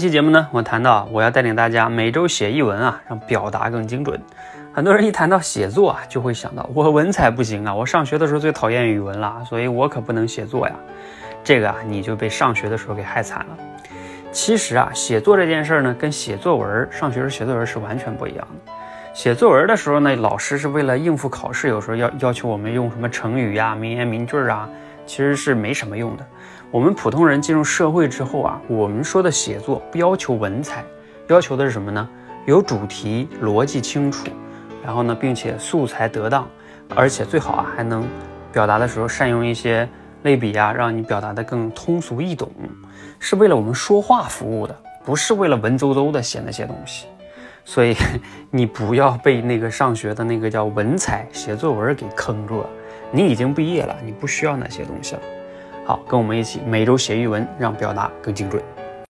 期节目呢，我谈到我要带领大家每周写一文啊，让表达更精准。很多人一谈到写作啊，就会想到我文采不行啊，我上学的时候最讨厌语文了，所以我可不能写作呀。这个啊，你就被上学的时候给害惨了。其实啊，写作这件事儿呢，跟写作文上学时写作文是完全不一样的。写作文的时候呢，老师是为了应付考试，有时候要要求我们用什么成语呀、名言名句啊，其实是没什么用的。我们普通人进入社会之后啊，我们说的写作不要求文采，要求的是什么呢？有主题，逻辑清楚，然后呢，并且素材得当，而且最好啊还能表达的时候善用一些类比啊，让你表达的更通俗易懂，是为了我们说话服务的，不是为了文绉绉的写那些东西。所以 你不要被那个上学的那个叫文采写作文给坑住了。你已经毕业了，你不需要那些东西了。好，跟我们一起每周写一文，让表达更精准。